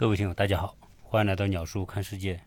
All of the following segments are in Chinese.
各位听友，大家好，欢迎来到鸟叔看世界。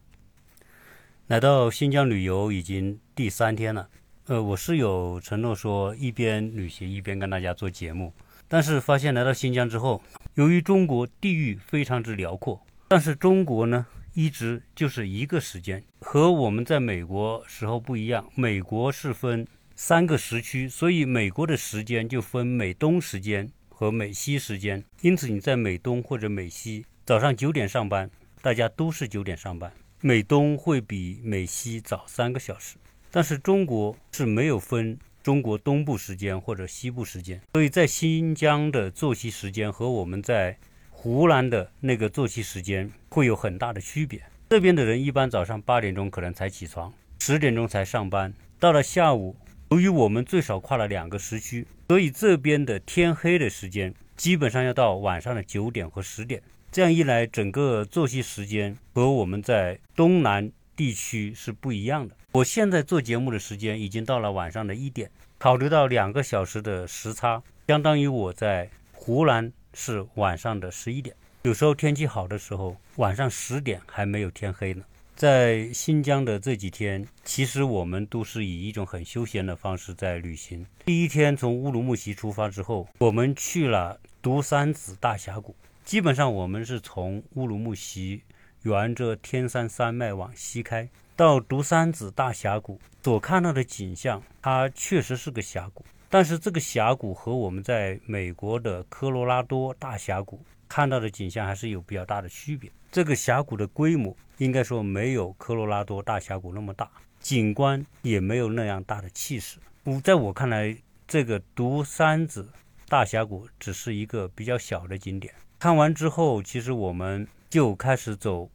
来到新疆旅游已经第三天了，呃，我是有承诺说一边旅行一边跟大家做节目，但是发现来到新疆之后，由于中国地域非常之辽阔，但是中国呢一直就是一个时间，和我们在美国时候不一样，美国是分三个时区，所以美国的时间就分美东时间和美西时间，因此你在美东或者美西。早上九点上班，大家都是九点上班。美东会比美西早三个小时，但是中国是没有分中国东部时间或者西部时间，所以在新疆的作息时间和我们在湖南的那个作息时间会有很大的区别。这边的人一般早上八点钟可能才起床，十点钟才上班。到了下午，由于我们最少跨了两个时区，所以这边的天黑的时间基本上要到晚上的九点和十点。这样一来，整个作息时间和我们在东南地区是不一样的。我现在做节目的时间已经到了晚上的一点，考虑到两个小时的时差，相当于我在湖南是晚上的十一点。有时候天气好的时候，晚上十点还没有天黑呢。在新疆的这几天，其实我们都是以一种很休闲的方式在旅行。第一天从乌鲁木齐出发之后，我们去了独山子大峡谷。基本上我们是从乌鲁木齐沿着天山山脉往西开，到独山子大峡谷所看到的景象，它确实是个峡谷，但是这个峡谷和我们在美国的科罗拉多大峡谷看到的景象还是有比较大的区别。这个峡谷的规模应该说没有科罗拉多大峡谷那么大，景观也没有那样大的气势。我在我看来，这个独山子大峡谷只是一个比较小的景点。看完之后，其实我们就开始走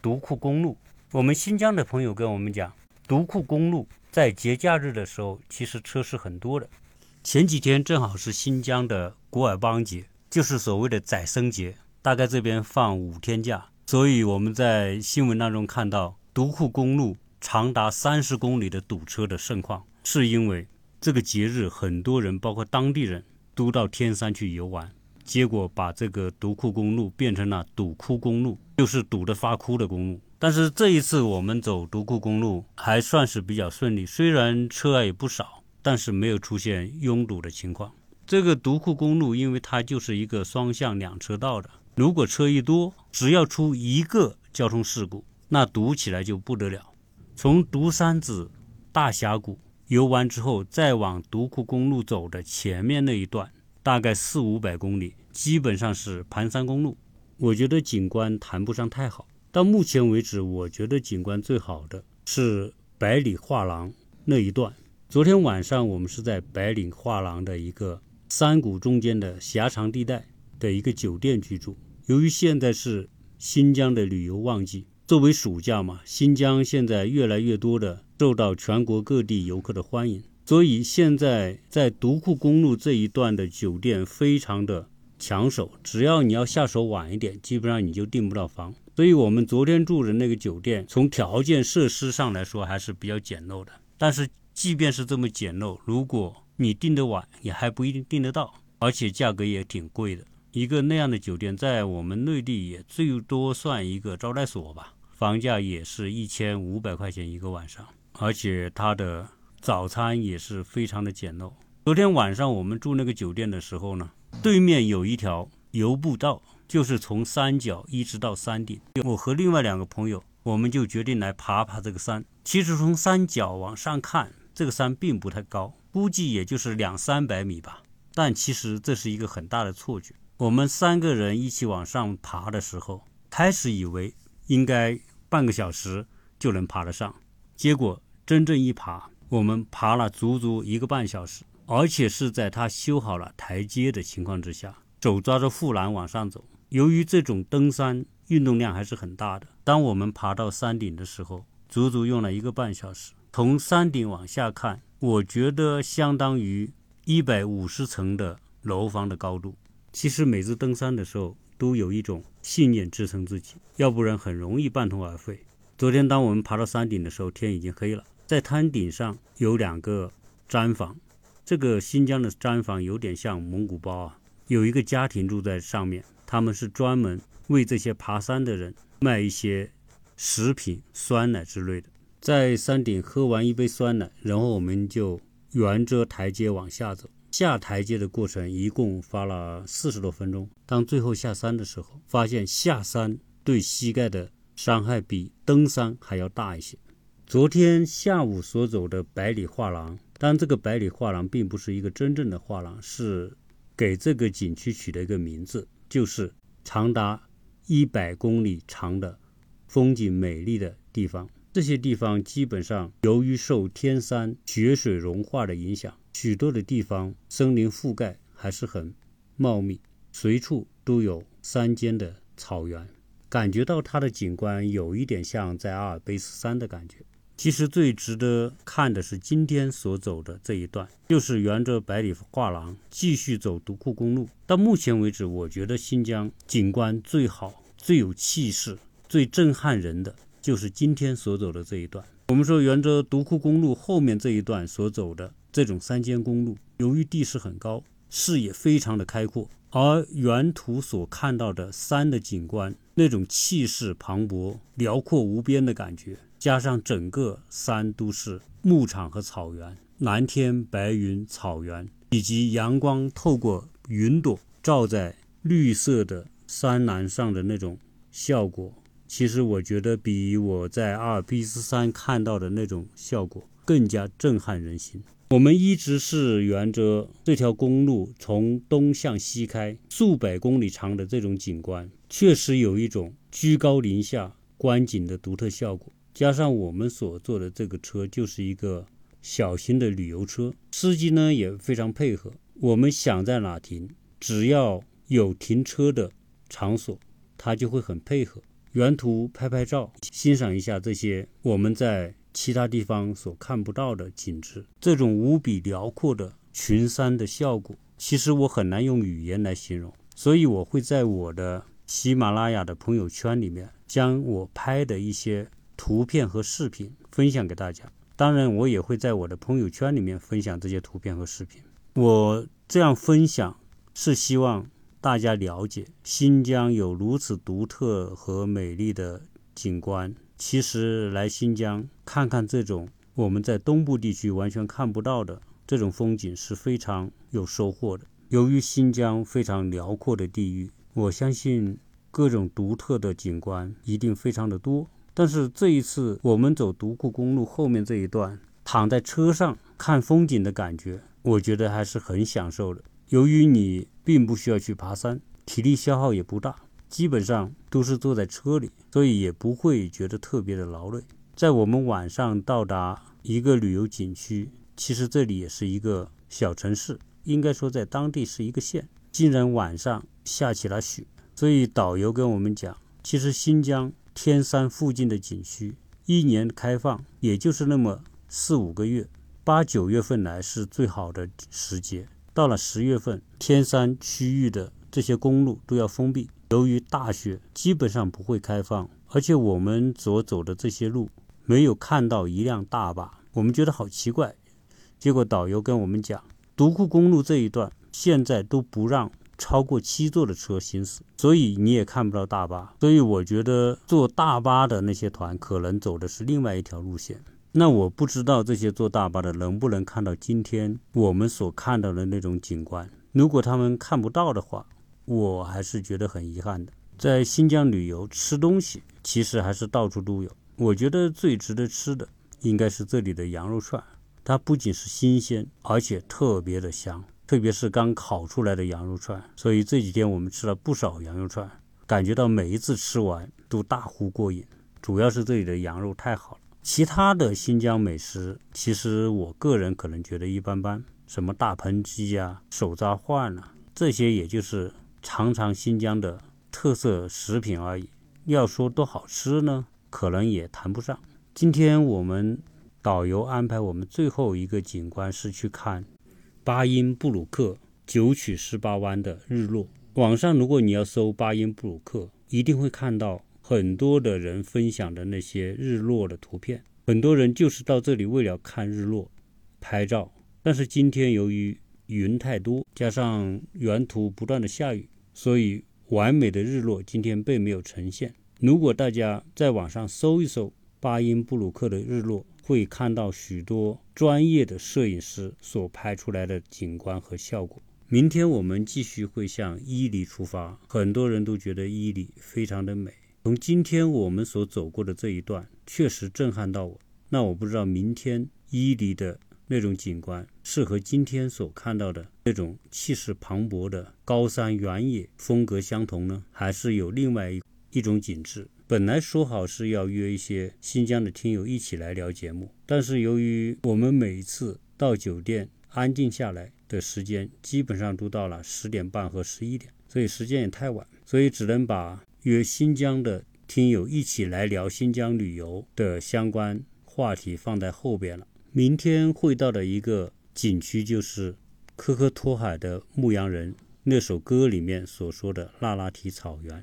独库公路。我们新疆的朋友跟我们讲，独库公路在节假日的时候，其实车是很多的。前几天正好是新疆的古尔邦节，就是所谓的宰牲节，大概这边放五天假，所以我们在新闻当中看到独库公路长达三十公里的堵车的盛况，是因为这个节日，很多人包括当地人都到天山去游玩。结果把这个独库公路变成了堵窟公路，就是堵得发哭的公路。但是这一次我们走独库公路还算是比较顺利，虽然车也不少，但是没有出现拥堵的情况。这个独库公路因为它就是一个双向两车道的，如果车一多，只要出一个交通事故，那堵起来就不得了。从独山子大峡谷游完之后，再往独库公路走的前面那一段。大概四五百公里，基本上是盘山公路。我觉得景观谈不上太好。到目前为止，我觉得景观最好的是百里画廊那一段。昨天晚上我们是在百里画廊的一个山谷中间的狭长地带的一个酒店居住。由于现在是新疆的旅游旺季，作为暑假嘛，新疆现在越来越多的受到全国各地游客的欢迎。所以现在在独库公路这一段的酒店非常的抢手，只要你要下手晚一点，基本上你就订不到房。所以我们昨天住的那个酒店，从条件设施上来说还是比较简陋的。但是即便是这么简陋，如果你订得晚，也还不一定订得到，而且价格也挺贵的。一个那样的酒店，在我们内地也最多算一个招待所吧，房价也是一千五百块钱一个晚上，而且它的。早餐也是非常的简陋。昨天晚上我们住那个酒店的时候呢，对面有一条游步道，就是从山脚一直到山顶。我和另外两个朋友，我们就决定来爬爬这个山。其实从山脚往上看，这个山并不太高，估计也就是两三百米吧。但其实这是一个很大的错觉。我们三个人一起往上爬的时候，开始以为应该半个小时就能爬得上，结果真正一爬。我们爬了足足一个半小时，而且是在他修好了台阶的情况之下，手抓着护栏往上走。由于这种登山运动量还是很大的，当我们爬到山顶的时候，足足用了一个半小时。从山顶往下看，我觉得相当于一百五十层的楼房的高度。其实每次登山的时候，都有一种信念支撑自己，要不然很容易半途而废。昨天当我们爬到山顶的时候，天已经黑了。在滩顶上有两个毡房，这个新疆的毡房有点像蒙古包啊。有一个家庭住在上面，他们是专门为这些爬山的人卖一些食品、酸奶之类的。在山顶喝完一杯酸奶，然后我们就沿着台阶往下走。下台阶的过程一共花了四十多分钟。当最后下山的时候，发现下山对膝盖的伤害比登山还要大一些。昨天下午所走的百里画廊，但这个百里画廊并不是一个真正的画廊，是给这个景区取的一个名字，就是长达一百公里长的风景美丽的地方。这些地方基本上由于受天山雪水融化的影响，许多的地方森林覆盖还是很茂密，随处都有山间的草原，感觉到它的景观有一点像在阿尔卑斯山的感觉。其实最值得看的是今天所走的这一段，就是沿着百里画廊继续走独库公路。到目前为止，我觉得新疆景观最好、最有气势、最震撼人的。就是今天所走的这一段。我们说，沿着独库公路后面这一段所走的这种山间公路，由于地势很高，视野非常的开阔，而沿途所看到的山的景观，那种气势磅礴、辽阔无边的感觉，加上整个山都是牧场和草原，蓝天白云、草原，以及阳光透过云朵照在绿色的山峦上的那种效果。其实我觉得比我在阿尔卑斯山看到的那种效果更加震撼人心。我们一直是沿着这条公路从东向西开，数百公里长的这种景观，确实有一种居高临下观景的独特效果。加上我们所坐的这个车就是一个小型的旅游车，司机呢也非常配合，我们想在哪停，只要有停车的场所，他就会很配合。沿途拍拍照，欣赏一下这些我们在其他地方所看不到的景致。这种无比辽阔的群山的效果，其实我很难用语言来形容。所以我会在我的喜马拉雅的朋友圈里面，将我拍的一些图片和视频分享给大家。当然，我也会在我的朋友圈里面分享这些图片和视频。我这样分享是希望。大家了解新疆有如此独特和美丽的景观，其实来新疆看看这种我们在东部地区完全看不到的这种风景是非常有收获的。由于新疆非常辽阔的地域，我相信各种独特的景观一定非常的多。但是这一次我们走独库公路后面这一段，躺在车上看风景的感觉，我觉得还是很享受的。由于你并不需要去爬山，体力消耗也不大，基本上都是坐在车里，所以也不会觉得特别的劳累。在我们晚上到达一个旅游景区，其实这里也是一个小城市，应该说在当地是一个县，竟然晚上下起了雪。所以导游跟我们讲，其实新疆天山附近的景区一年开放也就是那么四五个月，八九月份来是最好的时节。到了十月份，天山区域的这些公路都要封闭，由于大雪，基本上不会开放。而且我们所走的这些路，没有看到一辆大巴，我们觉得好奇怪。结果导游跟我们讲，独库公路这一段现在都不让超过七座的车行驶，所以你也看不到大巴。所以我觉得坐大巴的那些团可能走的是另外一条路线。那我不知道这些坐大巴的能不能看到今天我们所看到的那种景观。如果他们看不到的话，我还是觉得很遗憾的。在新疆旅游吃东西，其实还是到处都有。我觉得最值得吃的应该是这里的羊肉串，它不仅是新鲜，而且特别的香，特别是刚烤出来的羊肉串。所以这几天我们吃了不少羊肉串，感觉到每一次吃完都大呼过瘾。主要是这里的羊肉太好了。其他的新疆美食，其实我个人可能觉得一般般，什么大盆鸡啊、手抓饭啊，这些也就是尝尝新疆的特色食品而已。要说多好吃呢，可能也谈不上。今天我们导游安排我们最后一个景观是去看巴音布鲁克九曲十八弯的日落。网上如果你要搜巴音布鲁克，一定会看到。很多的人分享的那些日落的图片，很多人就是到这里为了看日落拍照。但是今天由于云太多，加上沿途不断的下雨，所以完美的日落今天并没有呈现。如果大家在网上搜一搜巴音布鲁克的日落，会看到许多专业的摄影师所拍出来的景观和效果。明天我们继续会向伊犁出发，很多人都觉得伊犁非常的美。从今天我们所走过的这一段，确实震撼到我。那我不知道明天伊犁的那种景观，是和今天所看到的那种气势磅礴的高山原野风格相同呢，还是有另外一一种景致？本来说好是要约一些新疆的听友一起来聊节目，但是由于我们每一次到酒店安静下来的时间，基本上都到了十点半和十一点，所以时间也太晚，所以只能把。约新疆的听友一起来聊新疆旅游的相关话题放在后边了。明天会到的一个景区就是科科托海的牧羊人那首歌里面所说的那拉提草原。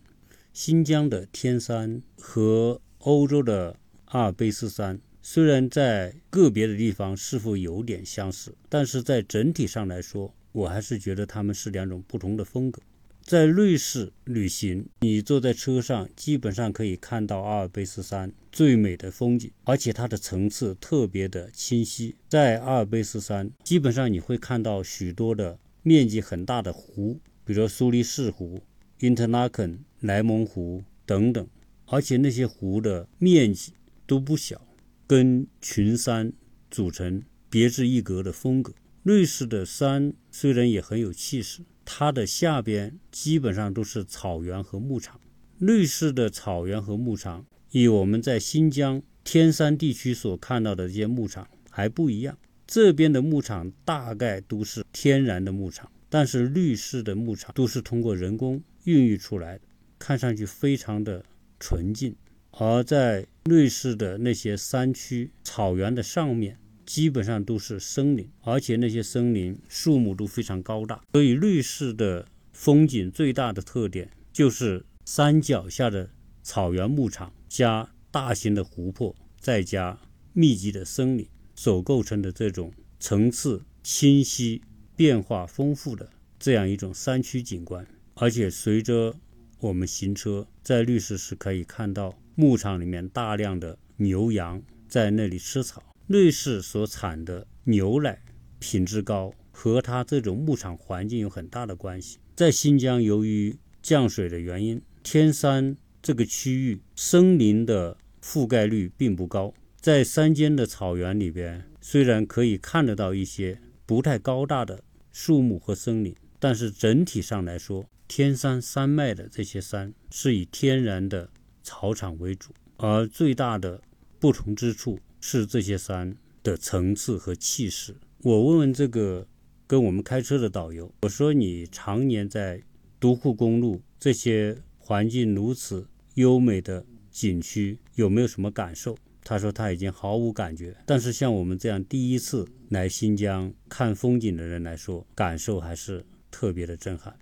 新疆的天山和欧洲的阿尔卑斯山虽然在个别的地方是否有点相似，但是在整体上来说，我还是觉得它们是两种不同的风格。在瑞士旅行，你坐在车上，基本上可以看到阿尔卑斯山最美的风景，而且它的层次特别的清晰。在阿尔卑斯山，基本上你会看到许多的面积很大的湖，比如苏黎世湖、因特拉肯、莱蒙湖等等，而且那些湖的面积都不小，跟群山组成别致一格的风格。瑞士的山虽然也很有气势。它的下边基本上都是草原和牧场。瑞士的草原和牧场与我们在新疆天山地区所看到的这些牧场还不一样。这边的牧场大概都是天然的牧场，但是瑞士的牧场都是通过人工孕育出来的，看上去非常的纯净。而在瑞士的那些山区草原的上面。基本上都是森林，而且那些森林树木都非常高大，所以瑞士的风景最大的特点就是山脚下的草原牧场加大型的湖泊，再加密集的森林所构成的这种层次清晰、变化丰富的这样一种山区景观。而且随着我们行车，在瑞士是可以看到牧场里面大量的牛羊在那里吃草。瑞士所产的牛奶品质高，和它这种牧场环境有很大的关系。在新疆，由于降水的原因，天山这个区域森林的覆盖率并不高。在山间的草原里边，虽然可以看得到一些不太高大的树木和森林，但是整体上来说，天山山脉的这些山是以天然的草场为主，而最大的不同之处。是这些山的层次和气势。我问问这个跟我们开车的导游，我说你常年在独库公路这些环境如此优美的景区，有没有什么感受？他说他已经毫无感觉。但是像我们这样第一次来新疆看风景的人来说，感受还是特别的震撼。